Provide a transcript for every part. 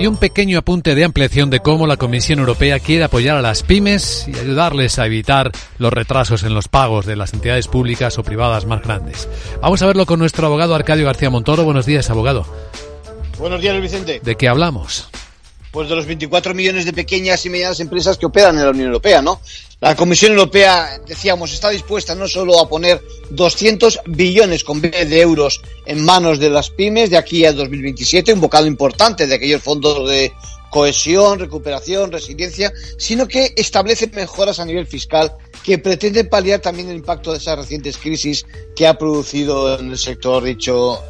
Y un pequeño apunte de ampliación de cómo la Comisión Europea quiere apoyar a las pymes y ayudarles a evitar los retrasos en los pagos de las entidades públicas o privadas más grandes. Vamos a verlo con nuestro abogado Arcadio García Montoro. Buenos días, abogado. Buenos días, Vicente. ¿De qué hablamos? Pues de los 24 millones de pequeñas y medianas empresas que operan en la Unión Europea, ¿no? La Comisión Europea, decíamos, está dispuesta no solo a poner 200 billones con B de euros en manos de las pymes de aquí al 2027, un bocado importante de aquellos fondos de cohesión, recuperación, resiliencia, sino que establece mejoras a nivel fiscal que pretenden paliar también el impacto de esas recientes crisis que ha producido en el sector dicho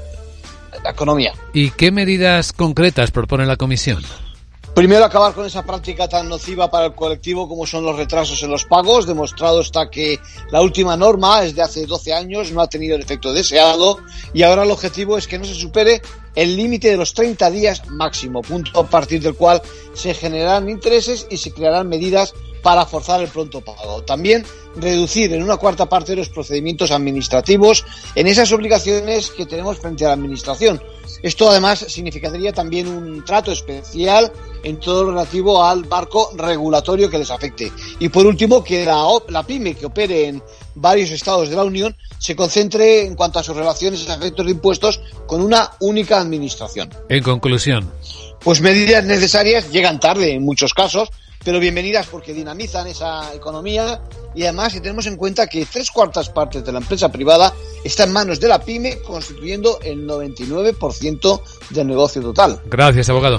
la economía. ¿Y qué medidas concretas propone la Comisión? Primero, acabar con esa práctica tan nociva para el colectivo como son los retrasos en los pagos. Demostrado está que la última norma es de hace 12 años, no ha tenido el efecto deseado y ahora el objetivo es que no se supere el límite de los 30 días máximo, punto a partir del cual se generarán intereses y se crearán medidas para forzar el pronto pago. También reducir en una cuarta parte los procedimientos administrativos en esas obligaciones que tenemos frente a la Administración. Esto además significaría también un trato especial en todo lo relativo al barco regulatorio que les afecte. Y por último, que la, la pyme que opere en varios estados de la Unión se concentre en cuanto a sus relaciones y efectos de impuestos con una única administración. En conclusión. Pues medidas necesarias llegan tarde en muchos casos, pero bienvenidas porque dinamizan esa economía y además si tenemos en cuenta que tres cuartas partes de la empresa privada está en manos de la pyme, constituyendo el 99% del negocio total. Gracias, abogado.